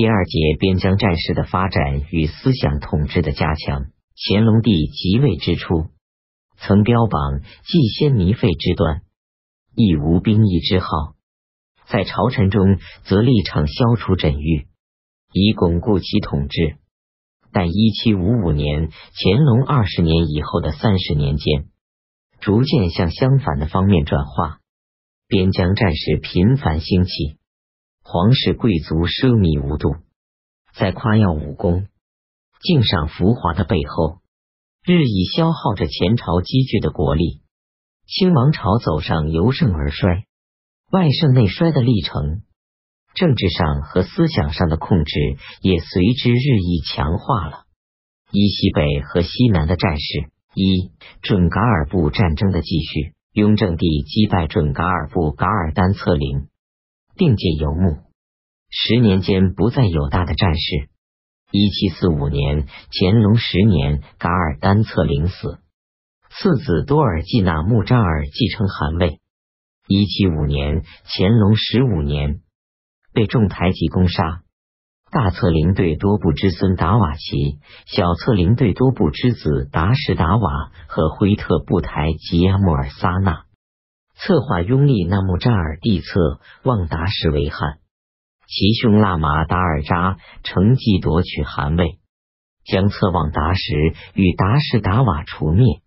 第二节边疆战事的发展与思想统治的加强。乾隆帝即位之初，曾标榜既先靡废之端，亦无兵役之号。在朝臣中，则立场消除枕欲，以巩固其统治。但一七五五年，乾隆二十年以后的三十年间，逐渐向相反的方面转化。边疆战事频繁兴起，皇室贵族奢靡无度，在夸耀武功、敬赏浮华的背后，日益消耗着前朝积聚的国力。清王朝走上由盛而衰、外盛内衰的历程，政治上和思想上的控制也随之日益强化了。依西北和西南的战事，一准噶尔部战争的继续。雍正帝击败准噶尔部噶尔丹策凌，并界游牧，十年间不再有大的战事。一七四五年，乾隆十年，噶尔丹策凌死，次子多尔济纳木扎尔继承汗位。一七五年，乾隆十五年，被众台吉攻杀。大策凌对多部之孙达瓦齐，小策凌对多部之子达什达瓦和辉特布台吉阿穆尔萨纳，策划拥立纳木扎尔帝策，望达什为汗。其兄拉玛达尔扎乘机夺取汗位，将策望达什与达什达瓦除灭。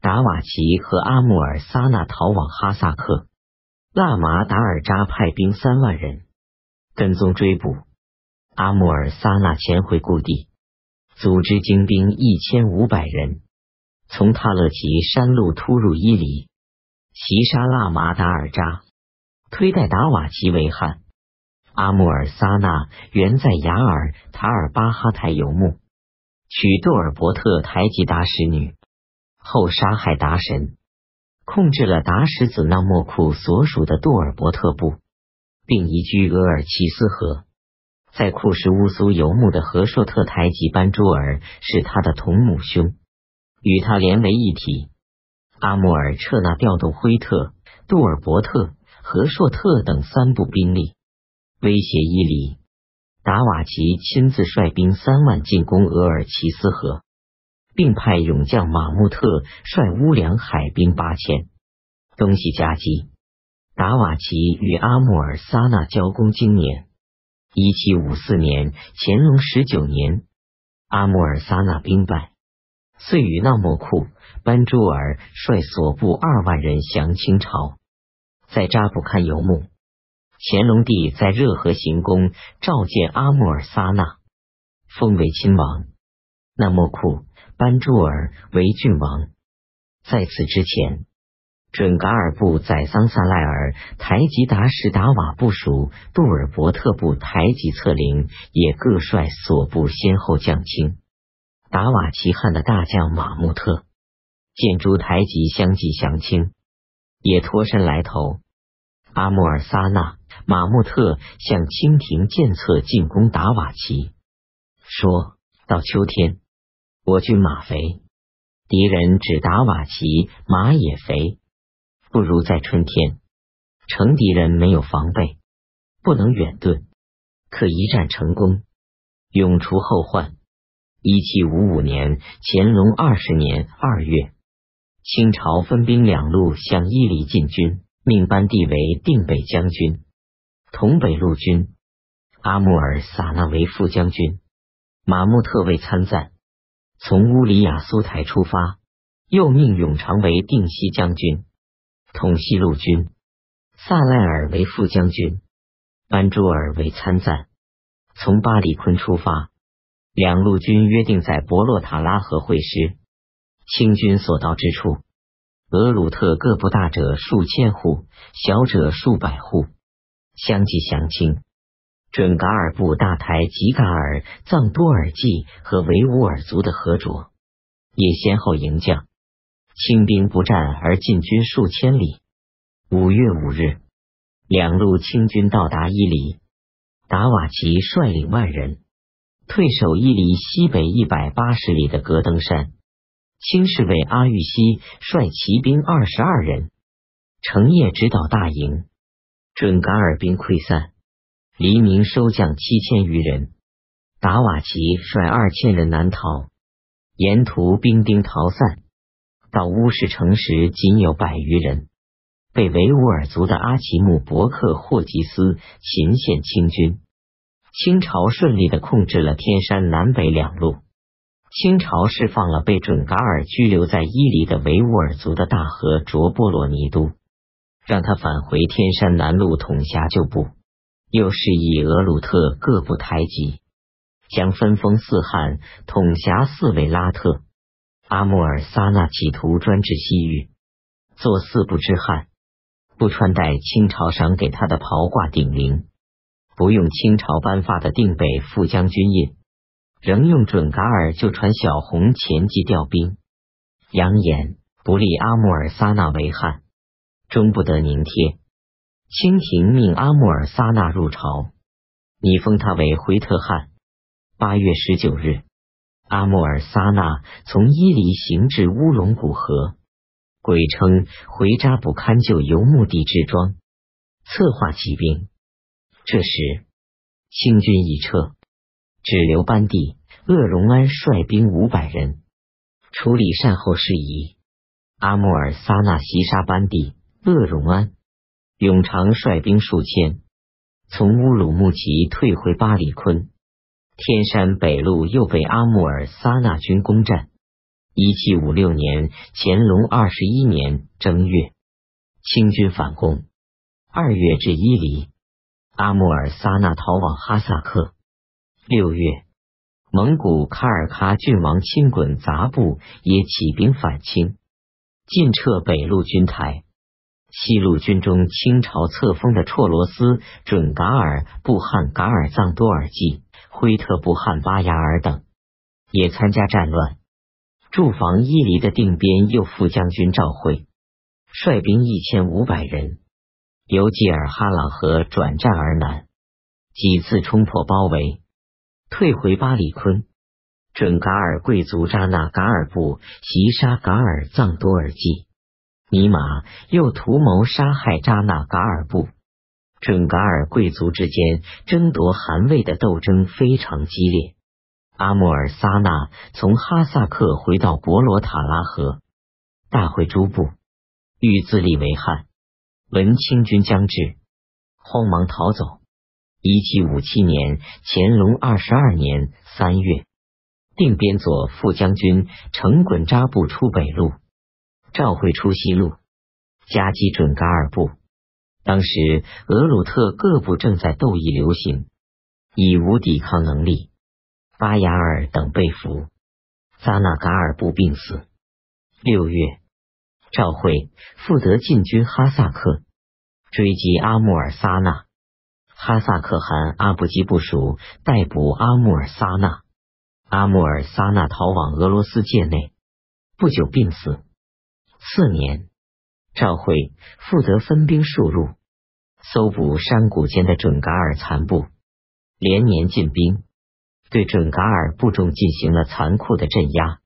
达瓦齐和阿穆尔萨纳逃往哈萨克，拉玛达尔扎派兵三万人跟踪追捕。阿穆尔萨纳潜回故地，组织精兵一千五百人，从塔勒奇山路突入伊犁，齐沙拉马达尔扎，推戴达瓦齐为汗。阿穆尔萨纳原在雅尔塔尔巴哈台游牧，娶杜尔伯特台吉达什女，后杀害达神，控制了达什子纳莫库所属的杜尔伯特部，并移居额尔齐斯河。在库什乌苏游牧的和硕特台吉班朱尔是他的同母兄，与他连为一体。阿穆尔彻纳调动辉特、杜尔伯特、和硕特等三部兵力，威胁伊犁。达瓦齐亲自率兵三万进攻额尔齐斯河，并派勇将马穆特率乌梁海兵八千东西夹击。达瓦齐与阿穆尔萨纳交攻经年。一七五四年，乾隆十九年，阿穆尔萨那兵败，遂与纳莫库班朱尔率所部二万人降清朝，在扎布堪游牧。乾隆帝在热河行宫召见阿穆尔萨那，封为亲王，纳莫库班朱尔为郡王。在此之前。准噶尔部宰桑萨赖尔台吉达什达瓦部属杜尔伯特部台吉策凌也各率所部先后降清。达瓦齐汗的大将马穆特见诸台吉相继降清，也脱身来投。阿穆尔萨那马穆特向清廷建策进攻达瓦齐，说到秋天，我军马肥，敌人指达瓦齐马也肥。不如在春天，乘敌人没有防备，不能远遁，可一战成功，永除后患。一七五五年，乾隆二十年二月，清朝分兵两路向伊犁进军，命班第为定北将军，同北路军；阿穆尔萨那为副将军，马穆特为参赞。从乌里雅苏台出发，又命永长为定西将军。统西路军，萨赖尔为副将军，班朱尔为参赞。从巴里坤出发，两路军约定在博洛塔拉河会师。清军所到之处，俄鲁特各部大者数千户，小者数百户，相继降清。准噶尔部大台吉噶尔藏多尔济和维吾尔族的合卓，也先后迎将。清兵不战而进军数千里。五月五日，两路清军到达伊犁，达瓦齐率领万人退守伊犁西北一百八十里的格登山。清侍卫阿育西率骑兵二十二人，成夜直捣大营，准噶尔兵溃散，黎明收将七千余人，达瓦齐率二千人南逃，沿途兵丁逃散，到乌市城时仅有百余人。被维吾尔族的阿奇木伯克霍吉斯擒献清军，清朝顺利的控制了天山南北两路。清朝释放了被准噶尔拘留在伊犁的维吾尔族的大和卓波罗尼都，让他返回天山南路统辖旧部。又示意俄鲁特各部台吉，将分封四汉统辖四位拉特。阿穆尔萨那企图专制西域，做四部之汉。不穿戴清朝赏给他的袍褂顶翎，不用清朝颁发的定北副将军印，仍用准噶尔就传小红前继调兵，扬言不立阿穆尔萨那为汉，终不得宁贴。清廷命阿穆尔萨那入朝，拟封他为回特汗。八月十九日，阿穆尔萨那从伊犁行至乌龙古河。鬼称回扎卜堪就游牧地之庄，策划起兵。这时清军已撤，只留班第鄂荣安率兵五百人处理善后事宜。阿穆尔萨那袭杀班第鄂荣安，永长率兵数千从乌鲁木齐退回巴里坤。天山北路又被阿穆尔萨那军攻占。一七五六年，乾隆二十一年正月，清军反攻。二月至伊犁，阿穆尔萨那逃往哈萨克。六月，蒙古喀尔喀郡王亲滚杂部也起兵反清，进撤北路军台。西路军中，清朝册封的绰罗斯准噶尔布汉噶尔藏多尔济、辉特布汉巴雅尔等也参加战乱。驻防伊犁的定边右副将军赵惠率兵一千五百人由济尔哈朗河转战而南，几次冲破包围，退回巴里坤。准噶尔贵族扎纳噶尔部袭杀噶尔藏多尔济，尼玛又图谋杀害扎纳噶尔部。准噶尔贵族之间争夺汗位的斗争非常激烈。阿穆尔萨那从哈萨克回到博罗塔拉河，大会诸部，欲自立为汉。闻清军将至，慌忙逃走。一七五七年乾隆二十二年三月，定边左副将军程衮扎部出北路，赵会出西路，夹击准噶尔部。当时俄鲁特各部正在斗役流行，已无抵抗能力。巴雅尔等被俘，萨那噶尔部病死。六月，赵惠负责进军哈萨克，追击阿穆尔萨那。哈萨克汗阿布吉部署逮捕阿穆尔萨那，阿穆尔萨那逃往俄罗斯界内，不久病死。次年，赵惠负责分兵数路，搜捕山谷间的准噶尔残部，连年进兵。对准噶尔部众进行了残酷的镇压。